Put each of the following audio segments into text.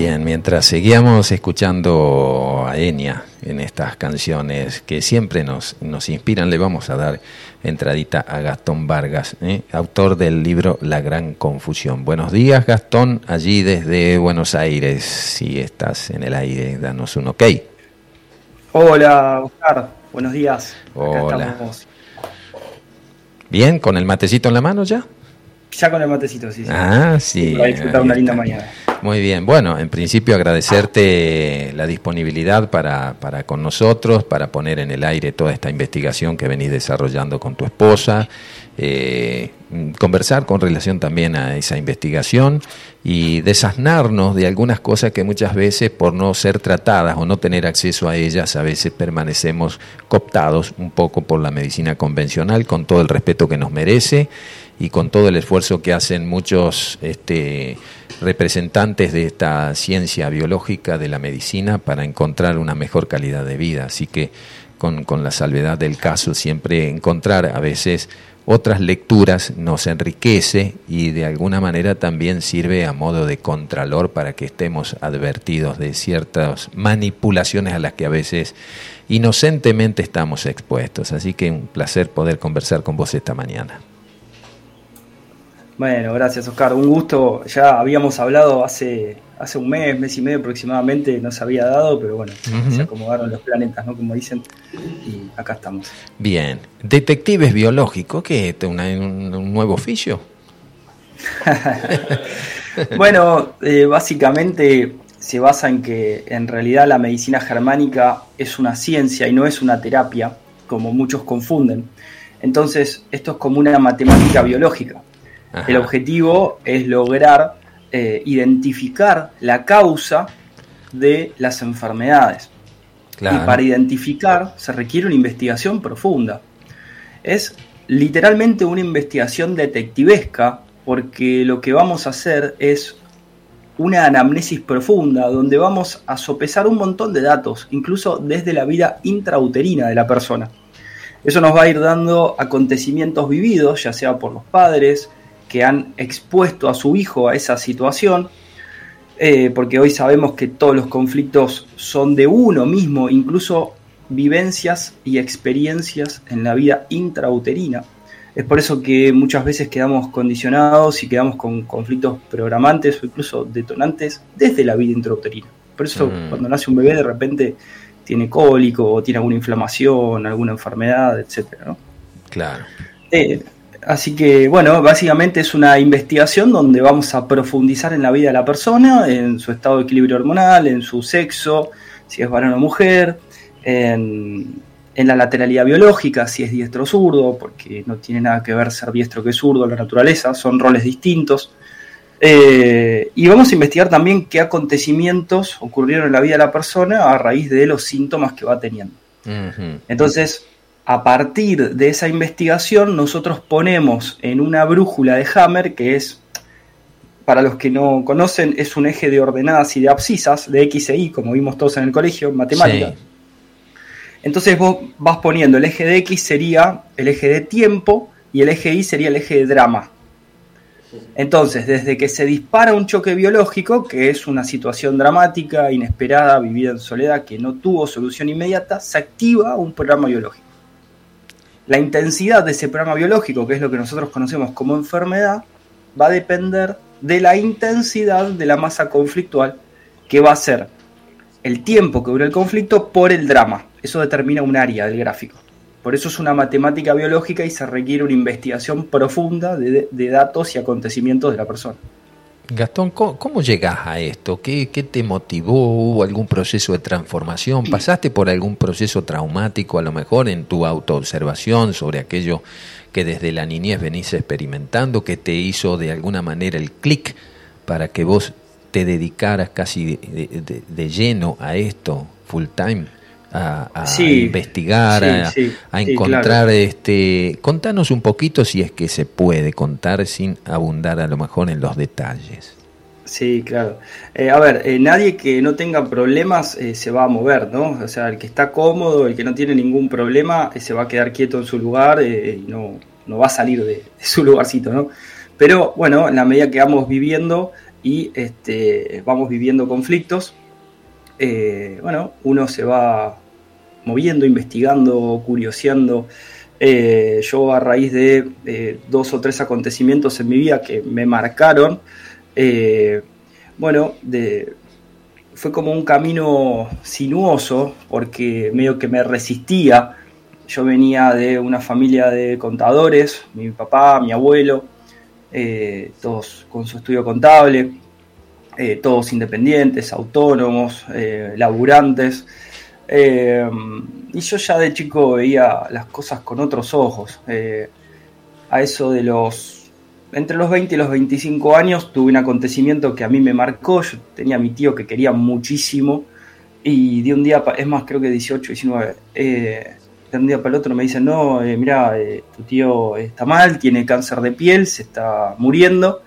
Bien, mientras seguíamos escuchando a Enya en estas canciones que siempre nos, nos inspiran, le vamos a dar entradita a Gastón Vargas, ¿eh? autor del libro La Gran Confusión. Buenos días, Gastón, allí desde Buenos Aires. Si estás en el aire, danos un ok. Hola, Oscar. Buenos días. Hola. Bien, con el matecito en la mano ya. Ya con el matecito, sí. sí. Ah, sí. Para disfrutar una linda mañana. Muy bien, bueno, en principio agradecerte la disponibilidad para, para con nosotros, para poner en el aire toda esta investigación que venís desarrollando con tu esposa, eh, conversar con relación también a esa investigación y desasnarnos de algunas cosas que muchas veces por no ser tratadas o no tener acceso a ellas, a veces permanecemos cooptados un poco por la medicina convencional, con todo el respeto que nos merece y con todo el esfuerzo que hacen muchos este, representantes de esta ciencia biológica de la medicina para encontrar una mejor calidad de vida. Así que con, con la salvedad del caso, siempre encontrar a veces otras lecturas nos enriquece y de alguna manera también sirve a modo de contralor para que estemos advertidos de ciertas manipulaciones a las que a veces inocentemente estamos expuestos. Así que un placer poder conversar con vos esta mañana. Bueno, gracias Oscar, un gusto. Ya habíamos hablado hace, hace un mes, mes y medio aproximadamente, no se había dado, pero bueno, se acomodaron los planetas, ¿no? Como dicen, y acá estamos. Bien, detectives biológicos, ¿qué es un, un nuevo oficio? bueno, eh, básicamente se basa en que en realidad la medicina germánica es una ciencia y no es una terapia, como muchos confunden. Entonces, esto es como una matemática biológica. El objetivo es lograr eh, identificar la causa de las enfermedades. Y para identificar se requiere una investigación profunda. Es literalmente una investigación detectivesca porque lo que vamos a hacer es una anamnesis profunda donde vamos a sopesar un montón de datos, incluso desde la vida intrauterina de la persona. Eso nos va a ir dando acontecimientos vividos, ya sea por los padres, que han expuesto a su hijo a esa situación, eh, porque hoy sabemos que todos los conflictos son de uno mismo, incluso vivencias y experiencias en la vida intrauterina. Es por eso que muchas veces quedamos condicionados y quedamos con conflictos programantes o incluso detonantes desde la vida intrauterina. Por eso mm. cuando nace un bebé de repente tiene cólico o tiene alguna inflamación, alguna enfermedad, etc. Claro. Eh, Así que, bueno, básicamente es una investigación donde vamos a profundizar en la vida de la persona, en su estado de equilibrio hormonal, en su sexo, si es varón o mujer, en, la lateralidad biológica, si es diestro o zurdo, porque no tiene nada que ver ser diestro que zurdo en la naturaleza, son roles distintos. Eh, y vamos a investigar también qué acontecimientos ocurrieron en la vida de la persona a raíz de los síntomas que va teniendo. Entonces, a partir de esa investigación nosotros ponemos en una brújula de Hammer, que es, para los que no conocen, es un eje de ordenadas y de abscisas, de X e Y, como vimos todos en el colegio, en matemática. Entonces vos vas poniendo el eje de X sería el eje de tiempo y el eje Y sería el eje de drama. Entonces, desde que se dispara un choque biológico, que es una situación dramática, inesperada, vivida en soledad, que no tuvo solución inmediata, se activa un programa biológico. La intensidad de ese programa biológico, que es lo que nosotros conocemos como enfermedad, va a depender de la intensidad de la masa conflictual, que va a ser el tiempo que dura el conflicto por el drama. Eso determina un área del gráfico. Por eso es una matemática biológica y se requiere una investigación profunda de, datos y acontecimientos de la persona. Gastón, ¿cómo, llegas a esto? ¿Qué, te motivó? ¿Hubo algún proceso de transformación? ¿Pasaste por algún proceso traumático a lo mejor en tu autoobservación sobre aquello que desde la niñez venís experimentando, que te hizo de alguna manera el clic para que vos te dedicaras casi de lleno a esto full time? A, investigar, a, encontrar este. Contanos un poquito si es que se puede contar sin abundar a lo mejor en los detalles. Sí, claro. Eh, a ver, eh, nadie que no tenga problemas eh, se va a mover, ¿no? O sea, el que está cómodo, el que no tiene ningún problema, se va a quedar quieto en su lugar y no, no va a salir de, de, su lugarcito, ¿no? Pero bueno, en la medida que vamos viviendo, y este, vamos viviendo conflictos, eh, bueno, uno se va moviendo, investigando, curioseando. Eh, yo a raíz de dos o tres acontecimientos en mi vida que me marcaron, bueno, fue como un camino sinuoso porque medio que me resistía. Yo venía de una familia de contadores, mi papá, mi abuelo, eh, todos con su estudio contable, eh, todos independientes, autónomos, eh, laburantes. y yo ya de chico veía las cosas con otros ojos. a eso de los... Entre los 20 y los 25 años tuve un acontecimiento que a mí me marcó. Yo tenía a mi tío que quería muchísimo y de un día, es más, creo que 18, 19, de un día para el otro me dicen, no, eh, mira, eh, tu tío está mal, tiene cáncer de piel, se está muriendo.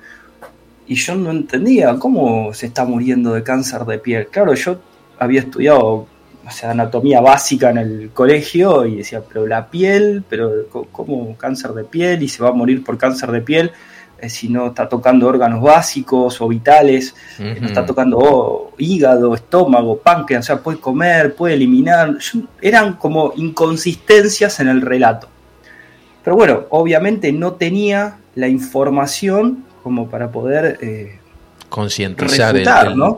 Y yo no entendía cómo se está muriendo de cáncer de piel. Claro, yo había estudiado o sea, anatomía básica en el colegio y decía, pero la piel, pero ¿cómo cáncer de piel? Y se va a morir por cáncer de piel. Eh, si no está tocando órganos básicos o vitales, eh, no está tocando oh, hígado, estómago, páncreas, o sea, puede comer, puede eliminar. eran como inconsistencias en el relato. Pero bueno, obviamente no tenía la información como para poder... Eh, Concientizar el,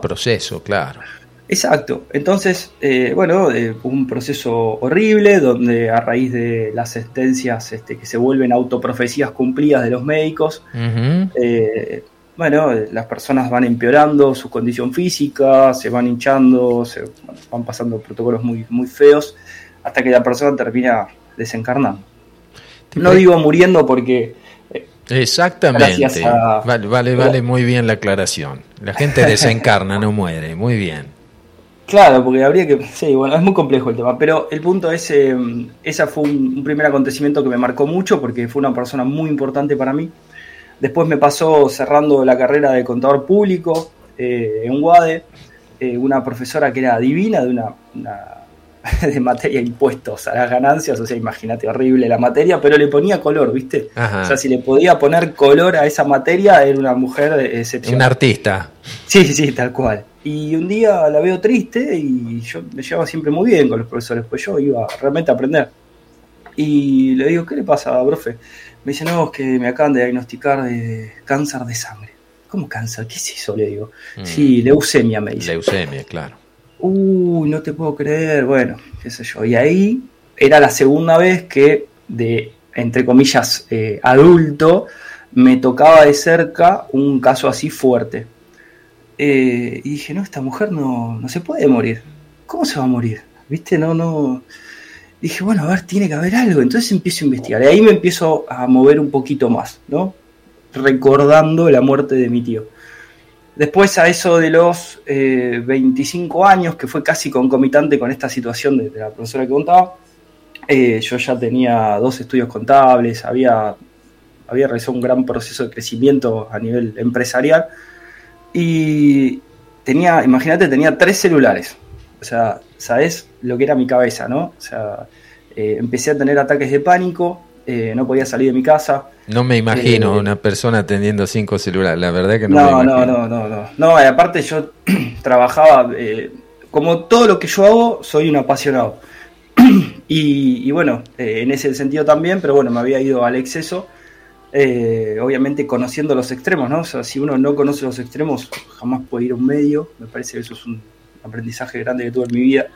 proceso, claro. Exacto. Entonces, eh, bueno, eh, un proceso horrible donde a raíz de las sentencias este, que se vuelven autoprofecías cumplidas de los médicos, eh, bueno, las personas van empeorando su condición física, se van hinchando, se van pasando protocolos muy, muy feos, hasta que la persona termina desencarnando. No digo muriendo porque... Exactamente. Vale, vale, vale muy bien la aclaración. La gente desencarna, no muere. Muy bien. Claro, porque habría que. Sí, bueno, es muy complejo el tema. Pero el punto es. Eh, ese fue un, primer acontecimiento que me marcó mucho porque fue una persona muy importante para mí. Después me pasó cerrando la carrera de contador público eh, en UADE. Eh, una profesora que era divina de una, de materia impuestos a las ganancias, o sea, imagínate, horrible la materia, pero le ponía color, ¿viste? O sea, si le podía poner color a esa materia, era una mujer excepcional. Un artista. Sí, sí, tal cual. Y un día la veo triste y yo me llevaba siempre muy bien con los profesores, pues yo iba realmente a aprender. Y le digo, ¿qué le pasa, profe? Me dice, no, es que me acaban de diagnosticar de cáncer de sangre. ¿Cómo cáncer? ¿Qué es eso? Le digo. Mm. Sí, leucemia, me dice. Leucemia, claro. Uy, no te puedo creer. Bueno, qué sé yo. Y ahí era la segunda vez que de, entre comillas, eh, adulto, me tocaba de cerca un caso así fuerte. Eh, y dije, no, esta mujer no, no se puede morir. ¿Cómo se va a morir? ¿Viste? No, no. Dije, bueno, a ver, tiene que haber algo. Entonces empiezo a investigar. Y ahí me empiezo a mover un poquito más, ¿no? Recordando la muerte de mi tío. Después a eso de los 25 eh, años, que fue casi concomitante con esta situación de, la profesora que contaba, eh, yo ya tenía dos estudios contables, había, había realizado un gran proceso de crecimiento a nivel empresarial y tenía, imagínate, tenía tres celulares. O sea, ¿sabes lo que era mi cabeza, no? O sea, eh, empecé a tener ataques de pánico, eh, no podía salir de mi casa. No me imagino eh, una persona teniendo cinco celulares, la verdad que no, no me. No, no, no, no. No, aparte yo trabajaba, como todo lo que yo hago, soy un apasionado. y, y, bueno, en ese sentido también, pero bueno, me había ido al exceso eh, obviamente conociendo los extremos, ¿no? O sea, si uno no conoce los extremos, jamás puede ir a un medio. Me parece que eso es un aprendizaje grande que tuve en mi vida.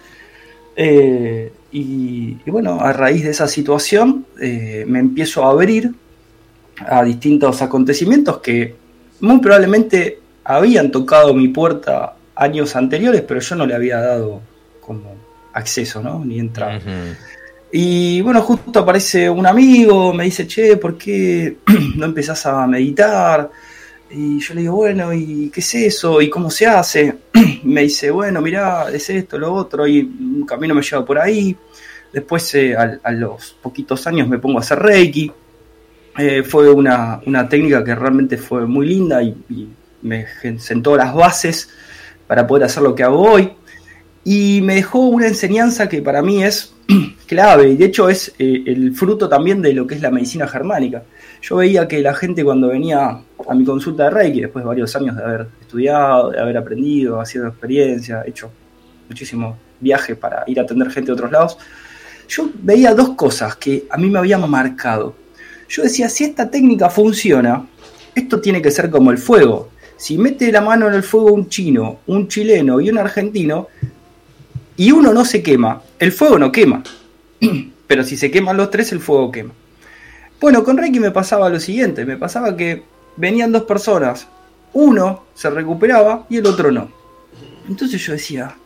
Eh, y, bueno, a raíz de esa situación eh, me empiezo a abrir a distintos acontecimientos que muy probablemente habían tocado mi puerta años anteriores, pero yo no le había dado como acceso, ¿no? Ni entrada. Y bueno, justo aparece un amigo, me dice, che, ¿por qué no empezás a meditar? Y yo le digo, bueno, ¿y qué es eso? ¿Y cómo se hace? me dice, bueno, mirá, es esto, lo otro, y un camino me lleva por ahí. Después, eh, a, los poquitos años, me pongo a hacer Reiki. Eh, fue una, técnica que realmente fue muy linda y, y me sentó las bases para poder hacer lo que hago hoy. y me dejó una enseñanza que para mí es clave y de hecho es eh, el fruto también de lo que es la medicina germánica. Yo veía que la gente cuando venía a mi consulta de Reiki, después de varios años de haber estudiado, de haber aprendido, haciendo experiencia, hecho muchísimos viajes para ir a atender gente de otros lados, yo veía dos cosas que a mí me habían marcado. Yo decía, si esta técnica funciona, esto tiene que ser como el fuego. Si mete la mano en el fuego un chino, un chileno y un argentino, y uno no se quema, el fuego no quema. Pero si se queman los tres, el fuego quema. Bueno, con Reiki me pasaba lo siguiente, me pasaba que venían dos personas, uno se recuperaba y el otro no. Entonces yo decía,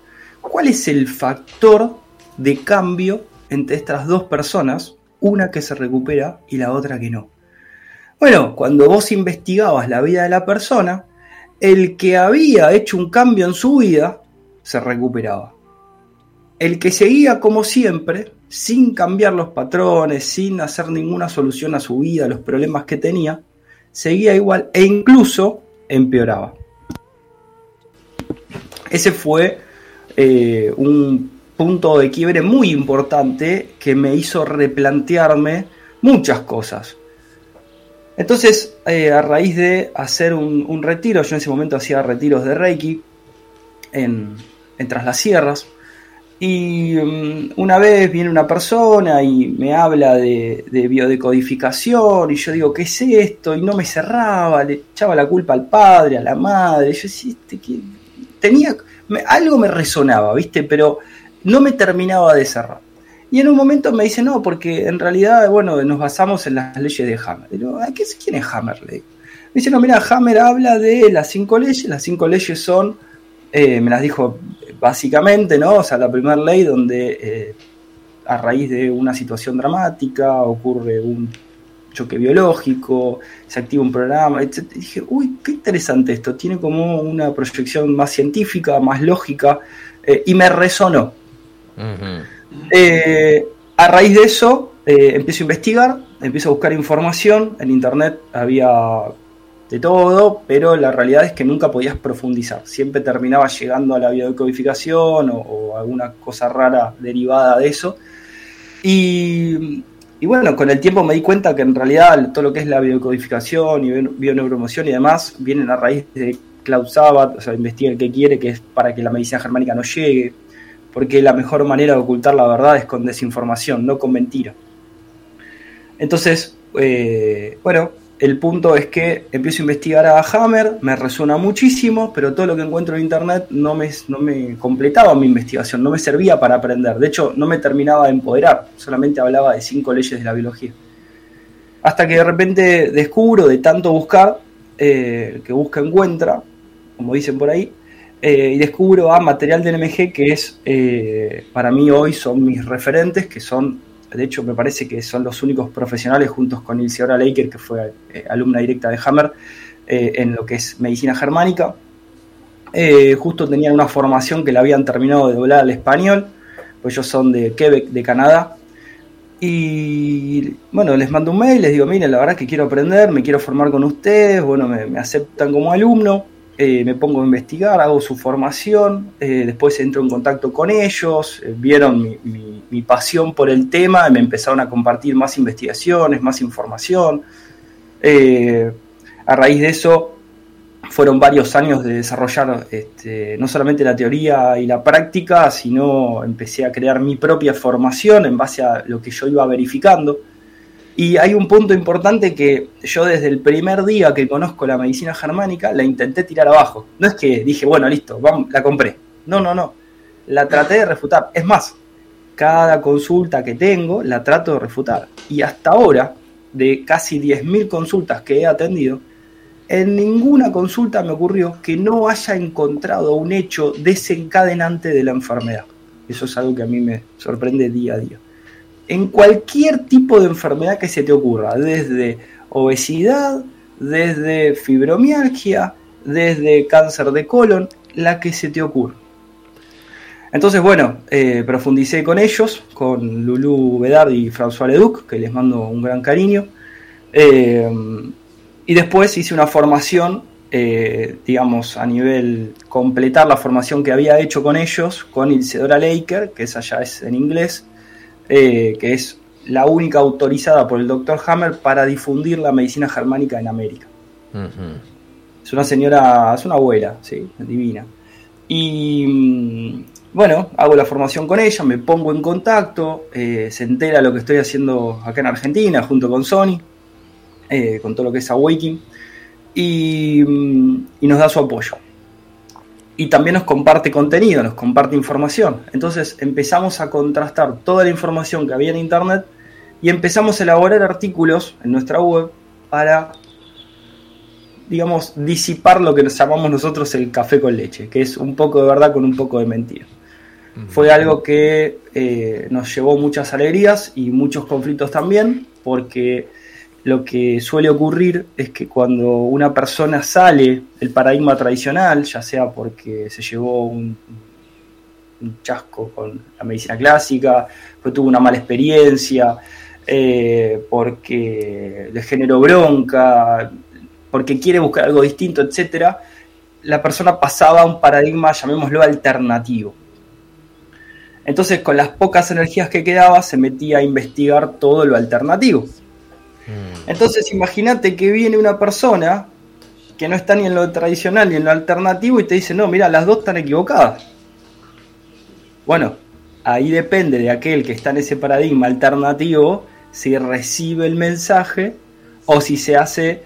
¿cuál es el factor de cambio entre estas dos personas, una que se recupera y la otra que no? Bueno, cuando vos investigabas la vida de la persona, el que había hecho un cambio en su vida se recuperaba. El que seguía como siempre sin cambiar los patrones, sin hacer ninguna solución a su vida, a los problemas que tenía, seguía igual e incluso empeoraba. Ese fue eh, un punto de quiebre muy importante que me hizo replantearme muchas cosas. Entonces, eh, a raíz de hacer un, retiro, yo en ese momento hacía retiros de Reiki en, en las Sierras, y mm, una vez viene una persona y me habla de, biodecodificación y yo digo, ¿qué es esto? Y no me cerraba, le echaba la culpa al padre, a la madre. Yo decía, este, que tenía, algo me resonaba, ¿viste? Pero no me terminaba de cerrar. Y en un momento me dice, no, porque en realidad, bueno, nos basamos en las leyes de Hammer. Digo, ¿quién es Hammer? Me dice, no, mira, Hammer habla de las cinco leyes. Las cinco leyes son, eh, me las dijo básicamente, ¿no? O sea, la primera ley donde eh, a raíz de una situación dramática ocurre un choque biológico, se activa un programa, etc. Y dije, uy, qué interesante esto, tiene como una proyección más científica, más lógica, eh, y me resonó. Eh, a raíz de eso, empiezo a investigar, empiezo a buscar información, en internet había de todo, pero la realidad es que nunca podías profundizar. Siempre terminaba llegando a la biodecodificación o, alguna cosa rara derivada de eso. Y, bueno, con el tiempo me di cuenta que en realidad todo lo que es la biodecodificación y bioneuromoción y demás vienen a raíz de Klaus Sabat, o sea, investiga el que quiere, que es para que la medicina germánica no llegue, porque la mejor manera de ocultar la verdad es con desinformación, no con mentira. Entonces, eh, bueno, el punto es que empiezo a investigar a Hammer, me resuena muchísimo, pero todo lo que encuentro en internet no me, no me completaba mi investigación, no me servía para aprender. De hecho, no me terminaba de empoderar, solamente hablaba de cinco leyes de la biología. Hasta que de repente descubro, de tanto buscar, eh, que busca encuentra, como dicen por ahí, eh, y descubro a material de NMG que es, eh, para mí hoy son mis referentes, que son de hecho me parece que son los únicos profesionales juntos con Ilseora Laker, que fue eh, alumna directa de Hammer, eh, en lo que es medicina germánica. Eh, justo tenían una formación que la habían terminado de doblar al español, pues ellos son de Quebec, de Canadá. Y bueno, les mando un mail, les digo, miren, la verdad que quiero aprender, me quiero formar con ustedes, bueno, me aceptan como alumno. Eh, me pongo a investigar, hago su formación, eh, después entro en contacto con ellos, eh, vieron mi, pasión por el tema y me empezaron a compartir más investigaciones, más información. a raíz de eso fueron varios años de desarrollar este, no solamente la teoría y la práctica, sino empecé a crear mi propia formación en base a lo que yo iba verificando. Y hay un punto importante que yo desde el primer día que conozco la medicina germánica la intenté tirar abajo. No es que dije, bueno, listo, vamos, la compré. No, no, no. La traté de refutar. Es más, cada consulta que tengo la trato de refutar. Y hasta ahora, de casi 10.000 consultas que he atendido, en ninguna consulta me ocurrió que no haya encontrado un hecho desencadenante de la enfermedad. Eso es algo que a mí me sorprende día a día en cualquier tipo de enfermedad que se te ocurra, desde obesidad, desde fibromialgia, desde cáncer de colon, la que se te ocurra. Entonces, bueno, eh, profundicé con ellos, con Lulu Bedard y François Leduc, que les mando un gran cariño. Eh, y después hice una formación eh, digamos, a nivel completar la formación que había hecho con ellos, con Isidora Laker, que esa ya es en inglés, eh, que es la única autorizada por el Dr. Hammer para difundir la medicina germánica en América. Es una señora, es una abuela, sí, divina. Y mm, bueno, hago la formación con ella, me pongo en contacto, eh, se entera lo que estoy haciendo acá en Argentina junto con Sony, eh, con todo lo que es Awakening, y, mm, y nos da su apoyo. Y también nos comparte contenido, nos comparte información. Entonces empezamos a contrastar toda la información que había en Internet y empezamos a elaborar artículos en nuestra web para digamos, disipar lo que nos llamamos nosotros el café con leche, que es un poco de verdad con un poco de mentira. Fue algo que eh, nos llevó muchas alegrías y muchos conflictos también, porque lo que suele ocurrir es que cuando una persona sale del paradigma tradicional, ya sea porque se llevó un, chasco con la medicina clásica, porque tuvo una mala experiencia, eh, porque le generó bronca, porque quiere buscar algo distinto, etcétera, la persona pasaba a un paradigma, llamémoslo alternativo. Entonces, con las pocas energías que quedaba, se metía a investigar todo lo alternativo. Mm. Entonces, imagínate que viene una persona que no está ni en lo tradicional ni en lo alternativo y te dice, no, mira, las dos están equivocadas. Bueno, ahí depende de aquel que está en ese paradigma alternativo si recibe el mensaje o si se hace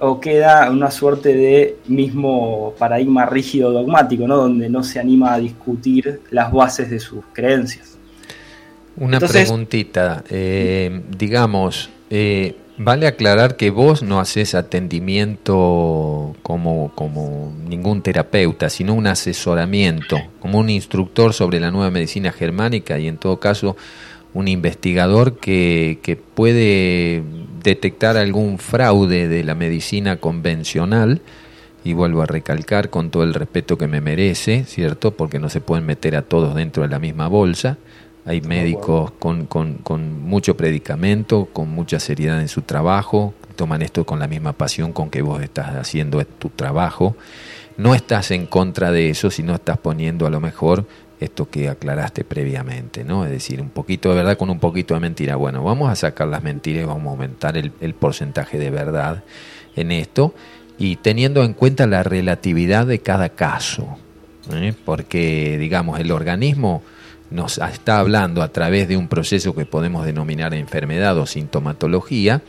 o queda una suerte de mismo paradigma rígido dogmático, ¿no? Donde no se anima a discutir las bases de sus creencias. Una preguntita, eh, digamos, eh, vale aclarar que vos no haces atendimiento como, como ningún terapeuta, sino un asesoramiento, como un instructor sobre la nueva medicina germánica y en todo caso un investigador que, que puede detectar algún fraude de la medicina convencional, y vuelvo a recalcar con todo el respeto que me merece, ¿cierto? Porque no se pueden meter a todos dentro de la misma bolsa. Hay médicos con, con, con mucho predicamento, con mucha seriedad en su trabajo, toman esto con la misma pasión con que vos estás haciendo tu trabajo. No estás en contra de eso, sino estás poniendo a lo mejor esto que aclaraste previamente, ¿no? Es decir, un poquito de verdad con un poquito de mentira. Bueno, vamos a sacar las mentiras y vamos a aumentar el, porcentaje de verdad en esto y teniendo en cuenta la relatividad de cada caso, ¿eh? porque, digamos, el organismo nos está hablando a través de un proceso que podemos denominar enfermedad o sintomatología,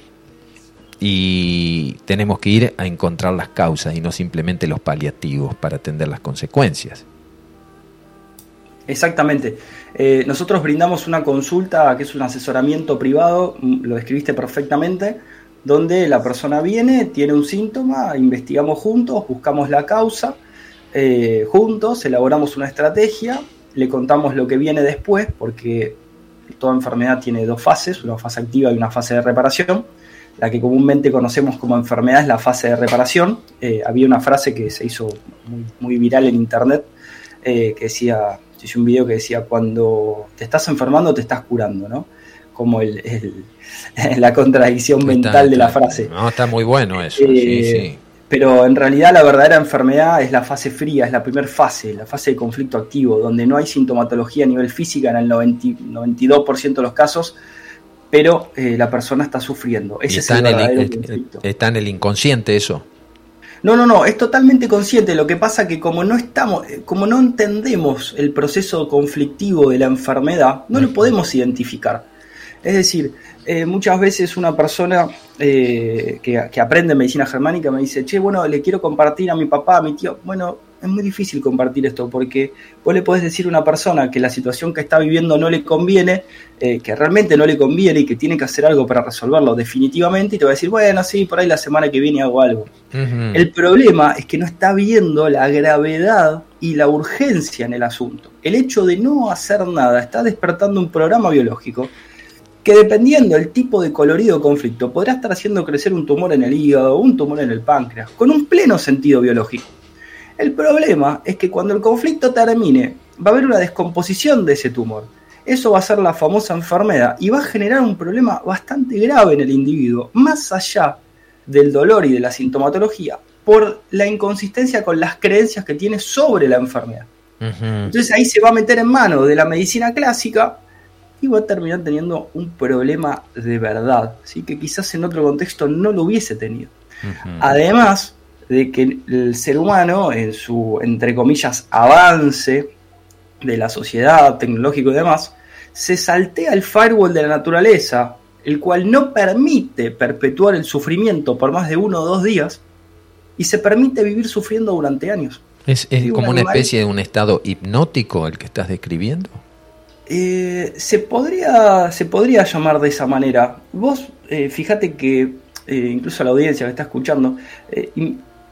y tenemos que ir a encontrar las causas y no simplemente los paliativos para atender las consecuencias. Exactamente. Eh, nosotros brindamos una consulta que es un asesoramiento privado, mm, lo describiste perfectamente, donde la persona viene, tiene un síntoma, investigamos juntos, buscamos la causa, eh, juntos, elaboramos una estrategia, le contamos lo que viene después, porque toda enfermedad tiene dos fases, una fase activa y una fase de reparación. La que comúnmente conocemos como enfermedad es la fase de reparación. Eh, había una frase que se hizo muy, viral en internet que decía hice un video que decía, cuando te estás enfermando te estás curando, ¿no? Como el, la contradicción mental de la frase. No, está muy bueno eso, sí, eh, sí. Pero en realidad la verdadera enfermedad es la fase fría, es la primera fase, la fase de conflicto activo, donde no hay sintomatología a nivel física en el 92% de los casos, pero eh, la persona está sufriendo. Ese está, es el en el, está en el inconsciente eso. No, no, no, es totalmente consciente. Lo que pasa que como no estamos, eh, como no entendemos el proceso conflictivo de la enfermedad, no lo podemos identificar. Es decir, eh, muchas veces una persona eh, que, que, aprende medicina germánica me dice, che, bueno, le quiero compartir a mi papá, a mi tío. Bueno, es muy difícil compartir esto porque vos le podés decir a una persona que la situación que está viviendo no le conviene, eh, que realmente no le conviene y que tiene que hacer algo para resolverlo definitivamente y te va a decir, bueno, sí, por ahí la semana que viene hago algo. El problema es que no está viendo la gravedad y la urgencia en el asunto. El hecho de no hacer nada está despertando un programa biológico que dependiendo del tipo de colorido conflicto podrá estar haciendo crecer un tumor en el hígado o un tumor en el páncreas, con un pleno sentido biológico. El problema es que cuando el conflicto termine, va a haber una descomposición de ese tumor. Eso va a ser la famosa enfermedad y va a generar un problema bastante grave en el individuo, más allá del dolor y de la sintomatología, por la inconsistencia con las creencias que tiene sobre la enfermedad. Entonces ahí se va a meter en mano de la medicina clásica y va a terminar teniendo un problema de verdad, ¿sí? que quizás en otro contexto no lo hubiese tenido. Además de que el ser humano, en su, entre comillas, avance de la sociedad, tecnológico y demás, se saltea el firewall de la naturaleza, el cual no permite perpetuar el sufrimiento por más de uno o dos días, y se permite vivir sufriendo durante años. ¿Es, como una especie de un estado hipnótico el que estás describiendo? Eh, se, podría, se podría llamar de esa manera. Vos, eh, fíjate que, eh, incluso la audiencia que está escuchando,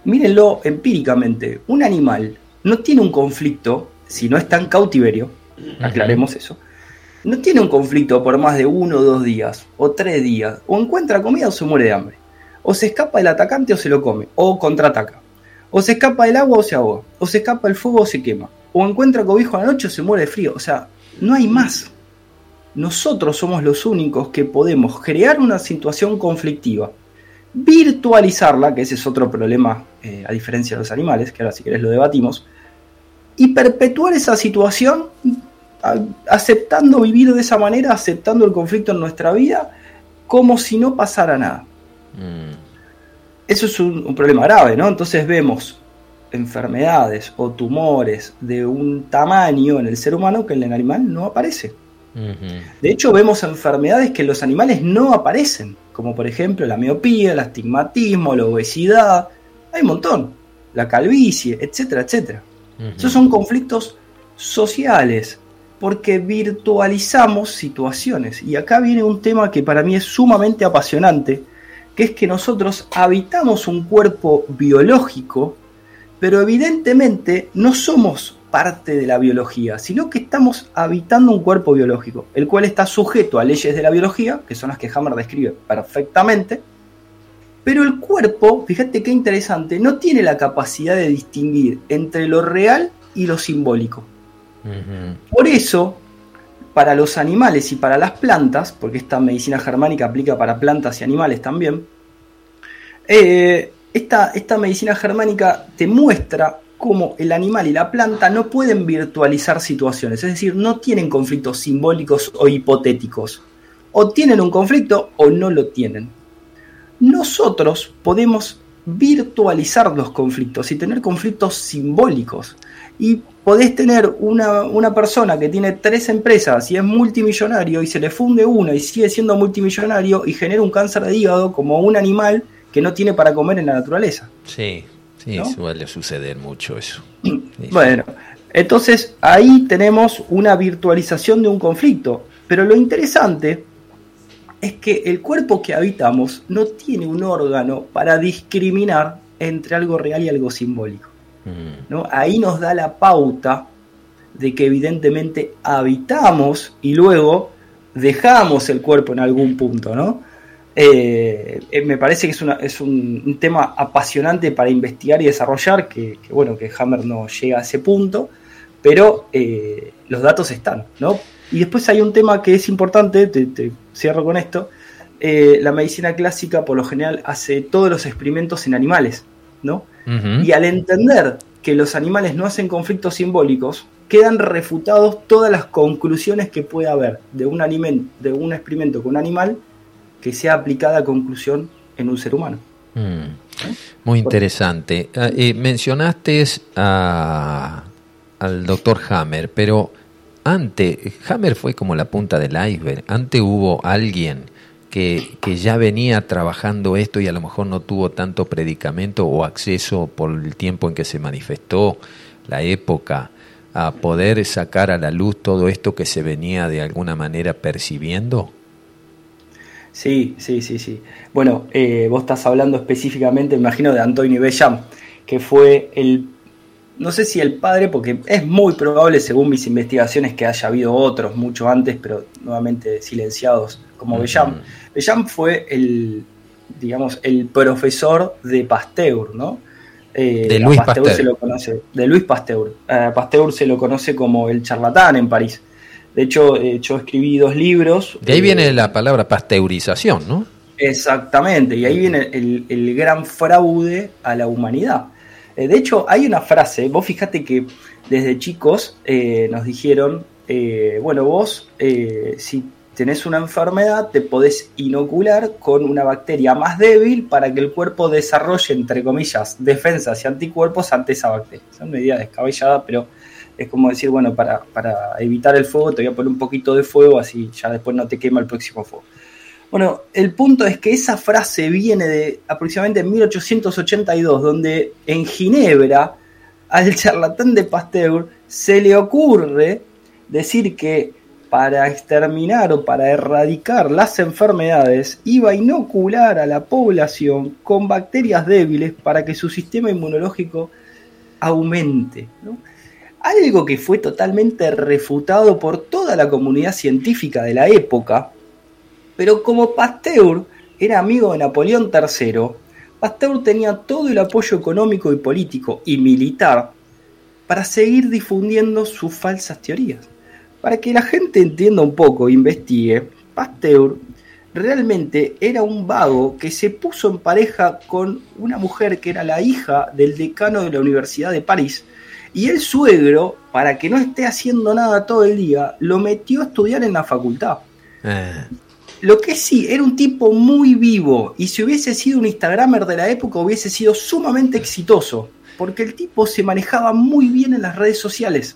mírenlo empíricamente. Un animal no tiene un conflicto si no está en cautiverio, aclaremos eso, no tiene un conflicto por más de uno o dos días, o tres días, o encuentra comida o se muere de hambre, o se escapa del atacante o se lo come, o contraataca, o se escapa del agua o se ahoga, o se escapa del fuego o se quema, o encuentra cobijo a la noche o se muere de frío, o sea, no hay más. Nosotros somos los únicos que podemos crear una situación conflictiva, virtualizarla, que ese es otro problema eh, a diferencia de los animales, que ahora si querés lo debatimos, y perpetuar esa situación aceptando vivir de esa manera, aceptando el conflicto en nuestra vida, como si no pasara nada. Mm. Eso es un, problema grave, ¿no? Entonces vemos enfermedades o tumores de un tamaño en el ser humano que en el animal no aparece. De hecho, vemos enfermedades que en los animales no aparecen, como por ejemplo la miopía, el astigmatismo, la obesidad, hay un montón, la calvicie, etcétera, etcétera. Esos son conflictos sociales, porque virtualizamos situaciones. Y acá viene un tema que para mí es sumamente apasionante, que es que nosotros habitamos un cuerpo biológico, pero evidentemente no somos parte de la biología, sino que estamos habitando un cuerpo biológico, el cual está sujeto a leyes de la biología, que son las que Hammer describe perfectamente, pero el cuerpo, fíjate qué interesante, no tiene la capacidad de distinguir entre lo real y lo simbólico. Por eso, para los animales y para las plantas, porque esta medicina germánica aplica para plantas y animales también, eh, esta, esta medicina germánica te muestra cómo el animal y la planta no pueden virtualizar situaciones, es decir, no tienen conflictos simbólicos o hipotéticos. O tienen un conflicto o no lo tienen nosotros podemos virtualizar los conflictos y tener conflictos simbólicos. Y podés tener una, persona que tiene tres empresas y es multimillonario y se le funde una y sigue siendo multimillonario y genera un cáncer de hígado como un animal que no tiene para comer en la naturaleza. Sí, sí, suele suceder mucho eso. Bueno, entonces ahí tenemos una virtualización de un conflicto. Pero lo interesante es que el cuerpo que habitamos no tiene un órgano para discriminar entre algo real y algo simbólico. Mm. ¿no? Ahí nos da la pauta de que evidentemente habitamos y luego dejamos el cuerpo en algún punto, ¿no? Eh, eh, me parece que es, una, es un, tema apasionante para investigar y desarrollar, que, bueno, que Hammer no llega a ese punto, pero eh, los datos están, ¿no? Y después hay un tema que es importante, te, cierro con esto, eh, la medicina clásica por lo general hace todos los experimentos en animales, ¿no? Y al entender que los animales no hacen conflictos simbólicos, quedan refutados todas las conclusiones que pueda haber de un, de un experimento con un animal que sea aplicada a conclusión en un ser humano. Mm. Muy interesante. Ah, eh, mencionaste al doctor Hammer, pero antes, Hammer fue como la punta del iceberg. Antes hubo alguien que, que, ya venía trabajando esto y a lo mejor no tuvo tanto predicamento o acceso por el tiempo en que se manifestó la época a poder sacar a la luz todo esto que se venía de alguna manera percibiendo? Sí, sí, sí, sí. Bueno, eh, vos estás hablando específicamente, me imagino, de Antonio Bellam, que fue el no sé si el padre, porque es muy probable, según mis investigaciones, que haya habido otros mucho antes, pero nuevamente silenciados, como Bellam. Bellam fue el, digamos, el profesor de Pasteur, ¿no? Eh, de Luis Pasteur, se lo conoce, de Luis Pasteur. Pasteur se lo conoce como el charlatán en París. De hecho, eh, yo escribí dos libros. De ahí viene la palabra pasteurización, ¿no? Exactamente, y ahí viene el, gran fraude a la humanidad. Eh, de hecho, hay una frase, vos fíjate que desde chicos eh, nos dijeron, eh, bueno, vos si tenés una enfermedad te podés inocular con una bacteria más débil para que el cuerpo desarrolle, entre comillas, defensas y anticuerpos ante esa bacteria. Es una medida descabellada, pero es como decir, bueno, para, para evitar el fuego te voy a poner un poquito de fuego, así ya después no te quema el próximo fuego. Bueno, el punto es que esa frase viene de aproximadamente 1882, donde en Ginebra al charlatán de Pasteur se le ocurre decir que para exterminar o para erradicar las enfermedades iba a inocular a la población con bacterias débiles para que su sistema inmunológico aumente. Algo que fue totalmente refutado por toda la comunidad científica de la época, pero como Pasteur era amigo de Napoleón III, Pasteur tenía todo el apoyo económico y político y militar para seguir difundiendo sus falsas teorías. Para que la gente entienda un poco, investigue, Pasteur realmente era un vago que se puso en pareja con una mujer que era la hija del decano de la Universidad de París, y el suegro, para que no esté haciendo nada todo el día, lo metió a estudiar en la facultad. Eh. Lo que sí, era un tipo muy vivo y si hubiese sido un Instagramer de la época hubiese sido sumamente exitoso, porque el tipo se manejaba muy bien en las redes sociales.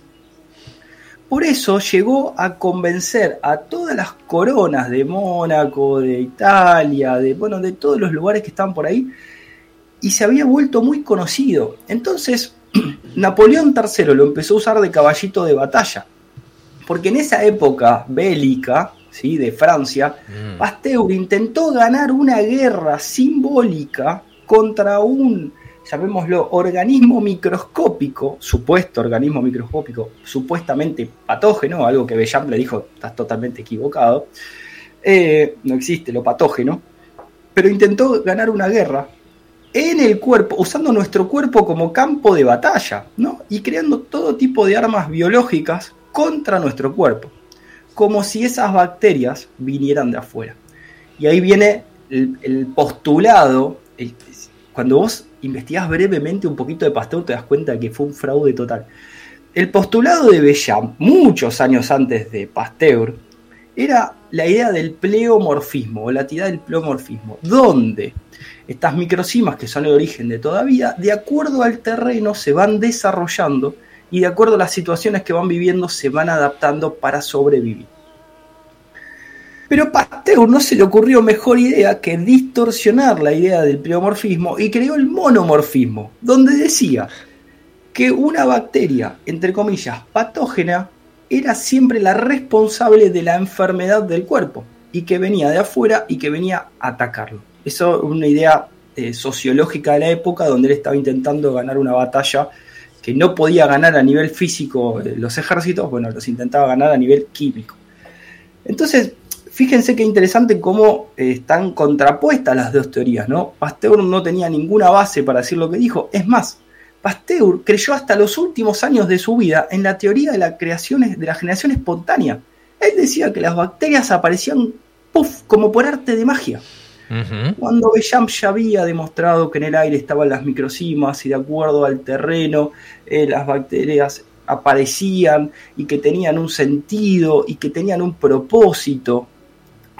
Por eso llegó a convencer a todas las coronas de Mónaco, de Italia, de, bueno, de todos los lugares que estaban por ahí, y se había vuelto muy conocido. Entonces, Napoleón III lo empezó a usar de caballito de batalla, porque en esa época bélica, ¿sí? de Francia, mm. Pasteur intentó ganar una guerra simbólica contra un, llamémoslo, organismo microscópico, supuesto organismo microscópico, supuestamente patógeno, algo que Bellam le dijo, estás totalmente equivocado, eh, no existe lo patógeno, pero intentó ganar una guerra en el cuerpo, usando nuestro cuerpo como campo de batalla, ¿no? Y creando todo tipo de armas biológicas contra nuestro cuerpo como si esas bacterias vinieran de afuera. Y ahí viene el, postulado, cuando vos investigás brevemente un poquito de Pasteur te das cuenta de que fue un fraude total. El postulado de Bellam, muchos años antes de Pasteur, era la idea del pleomorfismo la teoría del pleomorfismo, donde estas microcimas que son el origen de toda vida, de acuerdo al terreno se van desarrollando y de acuerdo a las situaciones que van viviendo se van adaptando para sobrevivir. Pero Pasteur no se le ocurrió mejor idea que distorsionar la idea del pleomorfismo y creó el monomorfismo, donde decía que una bacteria, entre comillas, patógena, era siempre la responsable de la enfermedad del cuerpo y que venía de afuera y que venía a atacarlo. Eso es una idea eh, sociológica de la época donde él estaba intentando ganar una batalla que no podía ganar a nivel físico los ejércitos, bueno, los intentaba ganar a nivel químico. Entonces, fíjense qué interesante cómo eh, están contrapuestas las dos teorías, ¿no? Pasteur no tenía ninguna base para decir lo que dijo. Es más, Pasteur creyó hasta los últimos años de su vida en la teoría de la creación, de la generación espontánea. Él decía que las bacterias aparecían puff, como por arte de magia. Cuando Bellamp ya había demostrado que en el aire estaban las microcimas y de acuerdo al terreno eh, las bacterias aparecían y que tenían un sentido y que tenían un propósito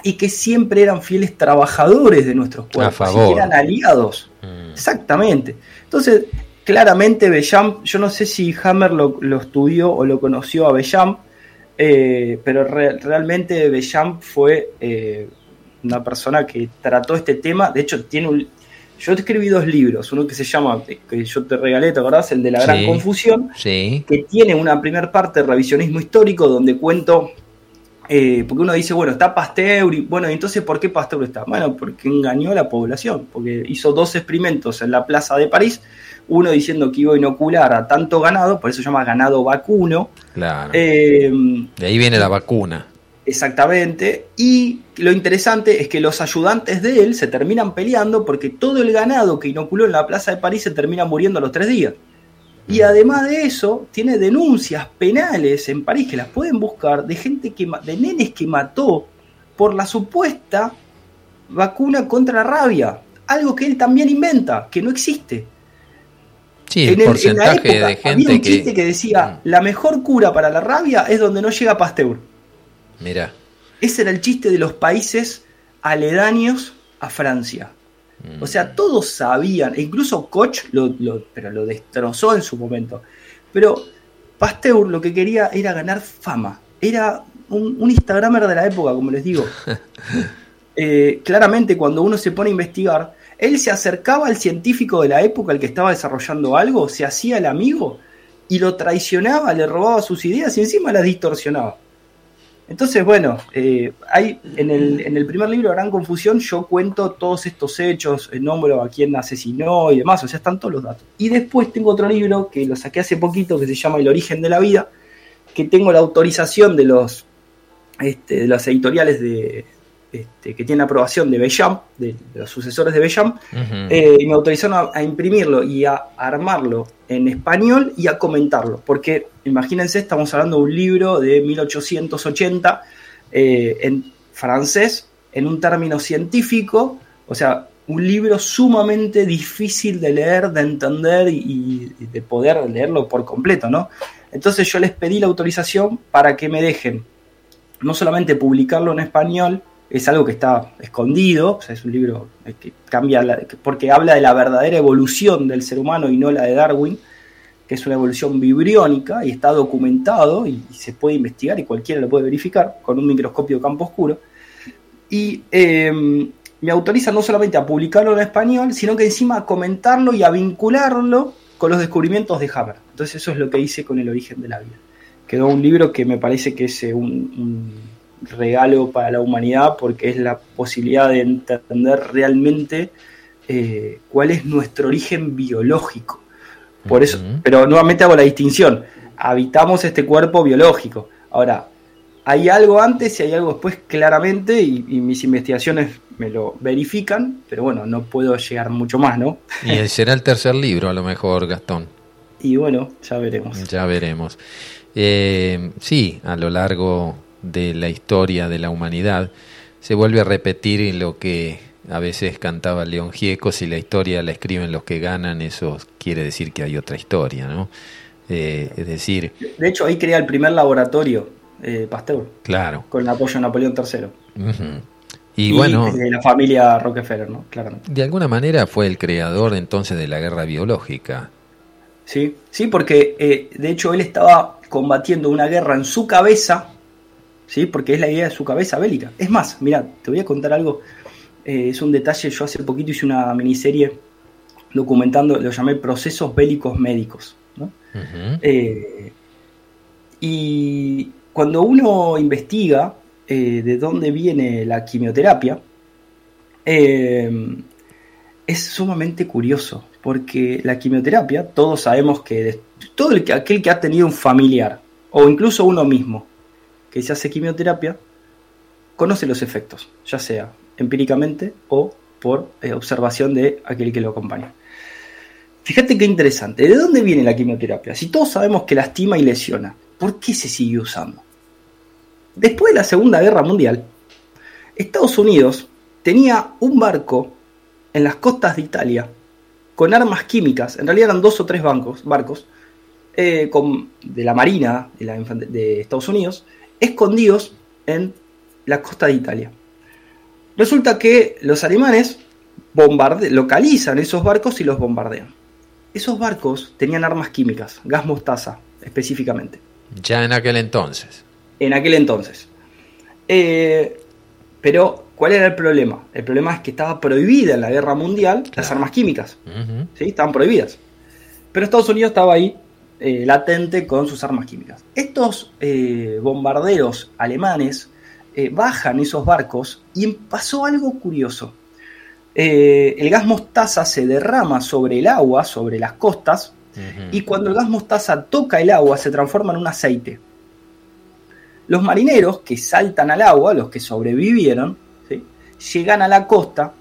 y que siempre eran fieles trabajadores de nuestros cuerpos, y que eran aliados. Mm. Exactamente. Entonces, claramente Bellamp, yo no sé si Hammer lo, estudió o lo conoció a Bellamp, eh, pero realmente Bellamp fue eh, una persona que trató este tema, de hecho tiene un... Yo escribí dos libros, uno que se llama, que yo te regalé, ¿te acordás? El de la gran confusión, que tiene una primera parte de revisionismo histórico donde cuento eh, porque uno dice, bueno, está Pasteur, y bueno, entonces ¿por qué Pasteur está? Bueno, porque engañó a la población, porque hizo dos experimentos en la plaza de París, uno diciendo que iba a inocular a tanto ganado, por eso se llama ganado vacuno. Claro. Eh, de ahí viene la vacuna. Exactamente. Y lo interesante es que los ayudantes de él se terminan peleando porque todo el ganado que inoculó en la Plaza de París se termina muriendo a los tres días. Y mm. además de eso, tiene denuncias penales en París que las pueden buscar de gente que de nenes que mató por la supuesta vacuna contra la rabia, algo que él también inventa, que no existe. Sí, el porcentaje de gente había un chiste que, decía, mm. la mejor cura para la rabia es donde no llega Pasteur. Mira. Ese era el chiste de los países aledaños a Francia. O sea, mm. todos sabían, e incluso Koch lo, pero lo destrozó en su momento. Pero Pasteur lo que quería era ganar fama. Era un, un Instagramer de la época, como les digo. Eh, claramente, cuando uno se pone a investigar, él se acercaba al científico de la época, el que estaba desarrollando algo, se hacía el amigo y lo traicionaba, le robaba sus ideas y encima las distorsionaba. Entonces, bueno, eh, hay en el, en el, primer libro, Gran Confusión, yo cuento todos estos hechos, el nombre a quién asesinó y demás, o sea, están todos los datos. Y después tengo otro libro que lo saqué hace poquito, que se llama El origen de la vida, que tengo la autorización de los, este, de las editoriales de, este, que tiene aprobación de Bellam, de, los sucesores de Bellam, eh, y me autorizaron a, imprimirlo y a, armarlo en español y a comentarlo. Porque imagínense, estamos hablando de un libro de 1880 eh, en francés, en un término científico, o sea, un libro sumamente difícil de leer, de entender y, y de poder leerlo por completo, ¿no? Entonces yo les pedí la autorización para que me dejen no solamente publicarlo en español, es algo que está escondido, es un libro que cambia, porque habla de la verdadera evolución del ser humano y no la de Darwin, que es una evolución vibriónica y está documentado y, se puede investigar y cualquiera lo puede verificar con un microscopio de campo oscuro. Y em, me autoriza no solamente a publicarlo en español, sino que encima a comentarlo y a vincularlo con los descubrimientos de Hammer. Entonces eso es lo que hice con el origen de la vida. Quedó un libro que me parece que es eh, un regalo para la humanidad porque es la posibilidad de entender realmente eh, cuál es nuestro origen biológico. Por eso, pero nuevamente hago la distinción. Habitamos este cuerpo biológico. Ahora, hay algo antes y hay algo después claramente y, mis investigaciones me lo verifican, pero bueno, no puedo llegar mucho más, ¿no? Y será el tercer libro a lo mejor, Gastón. Y bueno, ya veremos. Ya veremos. Eh, sí, a lo largo de la historia de la humanidad, se vuelve a repetir lo que a veces cantaba León Gieco, si la historia la escriben los que ganan, eso quiere decir que hay otra historia, ¿no? Eh, es decir... De hecho, ahí crea el primer laboratorio, eh, Pasteur. Claro. Con el apoyo de Napoleón III. Y, bueno... De la familia Rockefeller, ¿no? Claramente. De alguna manera fue el creador entonces de la guerra biológica. Sí, sí, porque eh, de hecho él estaba combatiendo una guerra en su cabeza ¿sí? porque es la idea de su cabeza bélica. Es más, mira, te voy a contar algo, eh, es un detalle, yo hace poquito hice una miniserie documentando, lo llamé procesos bélicos médicos. Eh, y cuando uno investiga eh, de dónde viene la quimioterapia, es sumamente curioso, porque la quimioterapia, todos sabemos que todo el, aquel que ha tenido un familiar, o incluso uno mismo, que se hace quimioterapia conoce los efectos, ya sea empíricamente o por eh, observación de aquel que lo acompaña. Fíjate qué interesante, ¿de dónde viene la quimioterapia? Si todos sabemos que lastima y lesiona, ¿por qué se sigue usando? Después de la Segunda Guerra Mundial, Estados Unidos tenía un barco en las costas de Italia con armas químicas, en realidad eran dos o tres barcos eh, de la Marina de Estados Unidos, escondidos en la costa de Italia. Resulta que los alemanes localizan esos barcos y los bombardean. Esos barcos tenían armas químicas, gas mostaza específicamente. Ya en aquel entonces. En aquel entonces. Eh, pero, ¿cuál era el problema? El problema es que estaba prohibida en la guerra mundial las armas químicas. ¿sí? Estaban prohibidas. Pero Estados Unidos estaba ahí eh, latente con sus armas químicas. Estos eh, bombarderos alemanes eh, bajan esos barcos y pasó algo curioso. el gas mostaza se derrama sobre el agua, sobre las costas, y cuando el gas mostaza toca el agua se transforma en un aceite. Los marineros que saltan al agua, los que sobrevivieron, llegan a la costa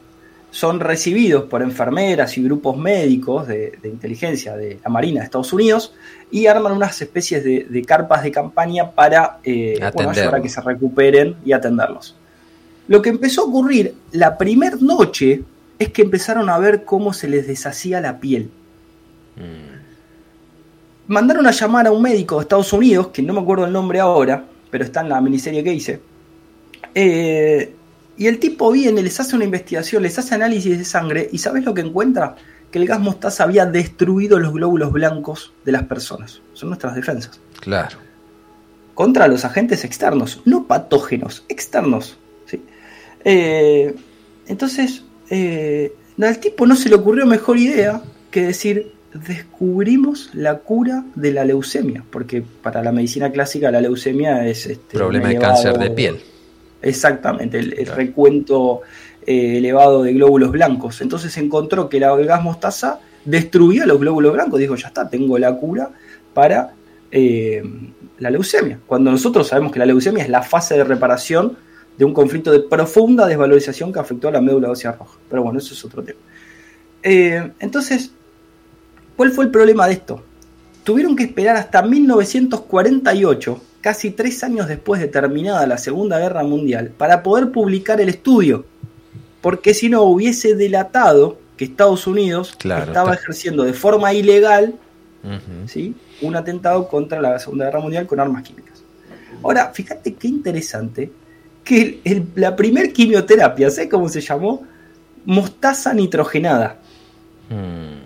son recibidos por enfermeras y grupos médicos de, inteligencia de la Marina de Estados Unidos y arman unas especies de, carpas de campaña para eh, ayudar a que se recuperen y atenderlos. Lo que empezó a ocurrir la primera noche es que empezaron a ver cómo se les deshacía la piel. Mm. Mandaron a llamar a un médico de Estados Unidos, que no me acuerdo el nombre ahora, pero está en la miniserie que hice. Eh, y el tipo viene, les hace una investigación, les hace análisis de sangre, y ¿sabes lo que encuentra? Que el gas mostaza había destruido los glóbulos blancos de las personas. Son nuestras defensas. Claro. Contra los agentes externos, no patógenos, externos. ¿sí? Eh, entonces, eh, al tipo no se le ocurrió mejor idea que decir, descubrimos la cura de la leucemia, porque para la medicina clásica la leucemia es... Este, Problema de cáncer de piel. Exactamente, el, recuento eh, elevado de glóbulos blancos. Entonces encontró que la, el gas mostaza destruía los glóbulos blancos. Dijo, ya está, tengo la cura para eh, la leucemia. Cuando nosotros sabemos que la leucemia es la fase de reparación de un conflicto de profunda desvalorización que afectó a la médula ósea roja. Pero bueno, eso es otro tema. Eh, entonces, ¿cuál fue el problema de esto? Tuvieron que esperar hasta 1948, casi tres años después de terminada la Segunda Guerra Mundial, para poder publicar el estudio. Porque si no, hubiese delatado que Estados Unidos estaba ejerciendo de forma ilegal ¿sí? un atentado contra la Segunda Guerra Mundial con armas químicas. Ahora, fíjate qué interesante que la primer quimioterapia, ¿sabes cómo se llamó? Mostaza nitrogenada. Hmm.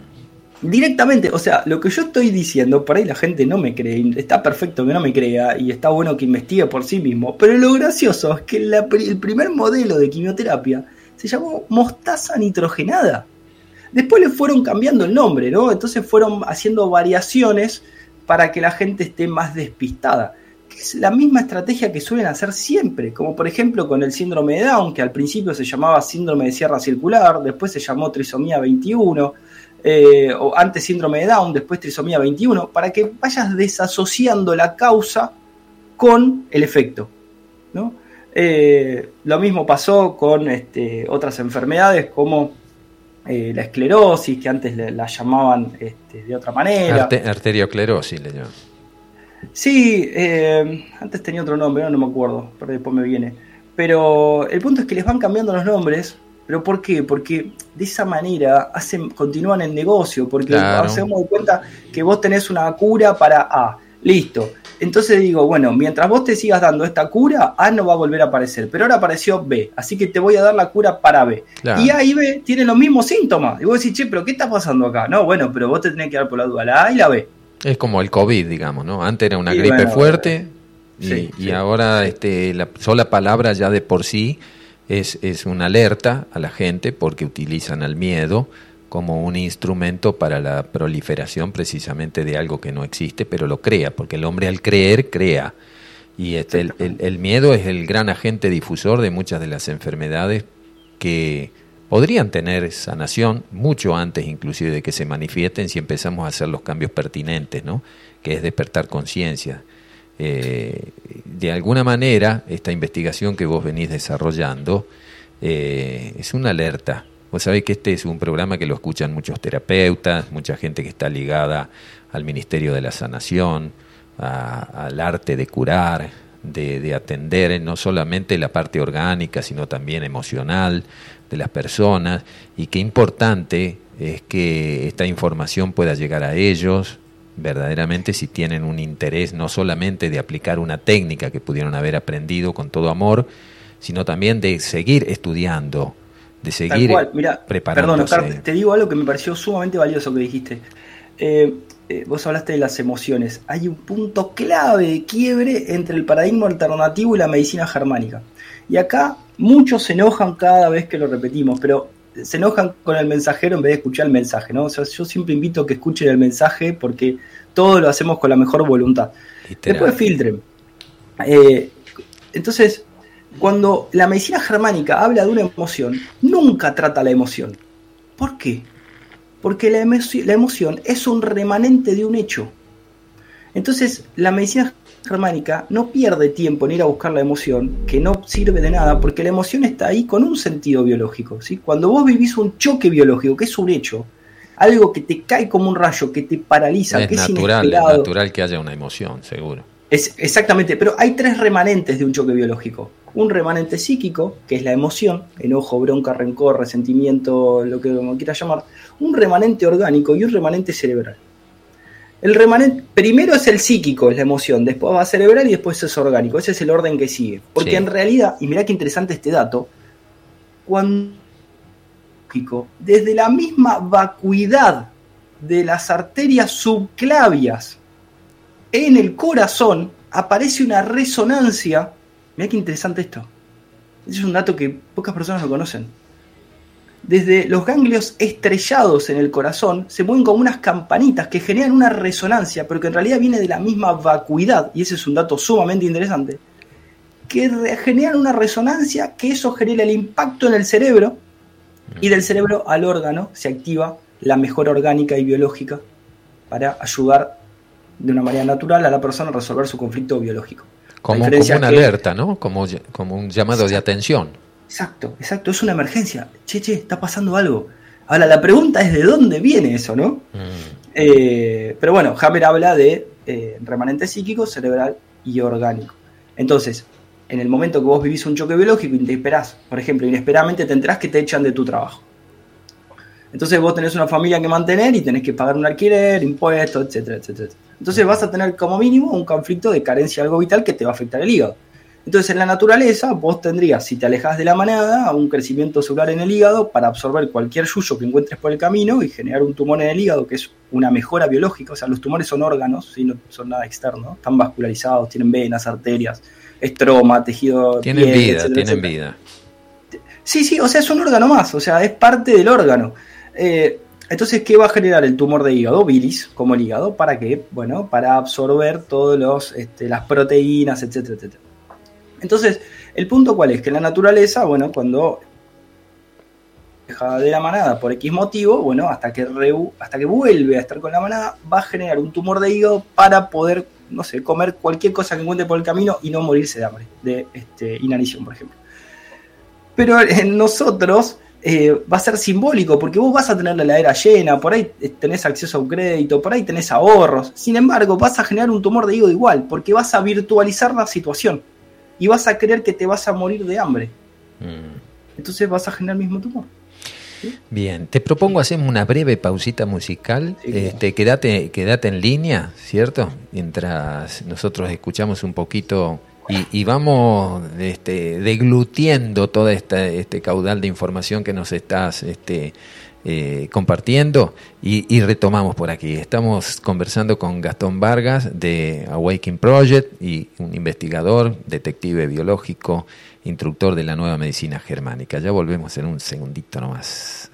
Directamente, o sea, lo que yo estoy diciendo, por ahí la gente no me cree, está perfecto que no me crea y está bueno que investigue por sí mismo, pero lo gracioso es que el primer modelo de quimioterapia se llamó mostaza nitrogenada. Después le fueron cambiando el nombre, ¿no? Entonces fueron haciendo variaciones para que la gente esté más despistada es la misma estrategia que suelen hacer siempre, como por ejemplo con el síndrome de Down, que al principio se llamaba síndrome de sierra circular, después se llamó trisomía 21, eh, o antes síndrome de Down, después trisomía 21, para que vayas desasociando la causa con el efecto. Eh, lo mismo pasó con este, otras enfermedades como eh, la esclerosis, que antes la llamaban este, de otra manera. arterioclerosis le llaman. Sí, eh, antes tenía otro nombre, no, me acuerdo, pero después me viene. Pero el punto es que les van cambiando los nombres. ¿Pero por qué? Porque de esa manera hacen, continúan el negocio. Porque claro. hacemos de cuenta que vos tenés una cura para A. Listo. Entonces digo, bueno, mientras vos te sigas dando esta cura, A no va a volver a aparecer. Pero ahora apareció B. Así que te voy a dar la cura para B. Y A y B tienen los mismos síntomas. Y vos decís, che, pero ¿qué está pasando acá? No, bueno, pero vos te tenés que dar por la duda la A y la B. Es como el COVID, digamos, ¿no? Antes era una gripe fuerte y, ahora este, la sola palabra ya de por sí es, es una alerta a la gente porque utilizan al miedo como un instrumento para la proliferación precisamente de algo que no existe, pero lo crea, porque el hombre al creer crea. Y este, el, el miedo es el gran agente difusor de muchas de las enfermedades que podrían tener sanación mucho antes inclusive de que se manifiesten si empezamos a hacer los cambios pertinentes, ¿no? que es despertar conciencia. Eh, de alguna manera, esta investigación que vos venís desarrollando eh, es una alerta. Vos sabés que este es un programa que lo escuchan muchos terapeutas, mucha gente que está ligada al Ministerio de la Sanación, al arte de curar, de, de, atender no solamente la parte orgánica, sino también emocional, de las personas y qué importante es que esta información pueda llegar a ellos verdaderamente si tienen un interés no solamente de aplicar una técnica que pudieron haber aprendido con todo amor, sino también de seguir estudiando, de seguir preparándose. Perdón, te digo algo que me pareció sumamente valioso que dijiste. Eh, eh, vos hablaste de las emociones. Hay un punto clave de quiebre entre el paradigma alternativo y la medicina germánica. Y acá muchos se enojan cada vez que lo repetimos, pero se enojan con el mensajero en vez de escuchar el mensaje, ¿no? O sea, yo siempre invito a que escuchen el mensaje porque todo lo hacemos con la mejor voluntad. Después filtren. Eh, entonces, cuando la medicina germánica habla de una emoción, nunca trata la emoción. ¿Por qué? Porque la, la emoción es un remanente de un hecho. Entonces, la medicina germánica no pierde tiempo en ir a buscar la emoción, que no sirve de nada, porque la emoción está ahí con un sentido biológico. ¿sí? Cuando vos vivís un choque biológico, que es un hecho, algo que te cae como un rayo, que te paraliza, es que natural, es natural que haya una emoción, seguro. Es, exactamente, pero hay tres remanentes de un choque biológico. un remanente psíquico, que es la emoción, enojo, bronca, rencor, resentimiento, lo que uno quiera llamar, un remanente orgánico y un remanente cerebral. El remanente, primero es el psíquico, es la emoción, después va a cerebral y después es orgánico. Ese es el orden que sigue. Porque en realidad, y mirá qué interesante este dato, cuando desde la misma vacuidad de las arterias subclavias en el corazón aparece una resonancia. Mirá qué interesante esto. Ese es un dato que pocas personas lo conocen desde los ganglios estrellados en el corazón se mueven como unas campanitas que generan una resonancia, pero que en realidad viene de la misma vacuidad, y ese es un dato sumamente interesante, que generan una resonancia que eso genera el impacto en el cerebro, y del cerebro al órgano se activa la mejora orgánica y biológica para ayudar de una manera natural a la persona a resolver su conflicto biológico. Como, una alerta, ¿no? Como, como un llamado de atención. Exacto, exacto, es una emergencia. Che, che, está pasando algo. Ahora, la pregunta es de dónde viene eso, ¿no? Mm. Eh, pero bueno, Hammer habla de eh, remanente psíquico, cerebral y orgánico. Entonces, en el momento que vos vivís un choque biológico y te esperás, por ejemplo, inesperadamente te enterás que te echan de tu trabajo. Entonces vos tenés una familia que mantener y tenés que pagar un alquiler, impuestos, etcétera, etcétera. Entonces vas a tener como mínimo un conflicto de carencia algo vital que te va a afectar el hígado. Entonces, en la naturaleza, vos tendrías, si te alejas de la manada, un crecimiento celular en el hígado para absorber cualquier yuyo que encuentres por el camino y generar un tumor en el hígado, que es una mejora biológica. O sea, los tumores son órganos, ¿sí? no son nada externo, están vascularizados, tienen venas, arterias, estroma, tejido. Tienen vida, tienen vida. Sí, sí, o sea, es un órgano más, o sea, es parte del órgano. Eh, entonces, ¿qué va a generar el tumor de hígado? Bilis, como el hígado, ¿para qué? Bueno, para absorber todas este, las proteínas, etcétera, etcétera. Entonces, el punto cuál es, que la naturaleza, bueno, cuando deja de la manada por X motivo, bueno, hasta que, hasta que vuelve a estar con la manada, va a generar un tumor de hígado para poder, no sé, comer cualquier cosa que encuentre por el camino y no morirse de hambre, de este, inanición, por ejemplo. Pero en nosotros eh, va a ser simbólico, porque vos vas a tener la heladera llena, por ahí tenés acceso a un crédito, por ahí tenés ahorros. Sin embargo, vas a generar un tumor de hígado igual, porque vas a virtualizar la situación y vas a creer que te vas a morir de hambre. Mm. Entonces vas a generar el mismo tumor. Bien, te propongo hacemos una breve pausita musical. este, quédate, quédate en línea, ¿cierto? Mientras nosotros escuchamos un poquito y, vamos este, deglutiendo todo este caudal de información que nos estás este, eh, compartiendo y, retomamos por aquí. Estamos conversando con Gastón Vargas de Awakening Project y un investigador, detective biológico, instructor de la nueva medicina germánica. Ya volvemos en un segundito nomás.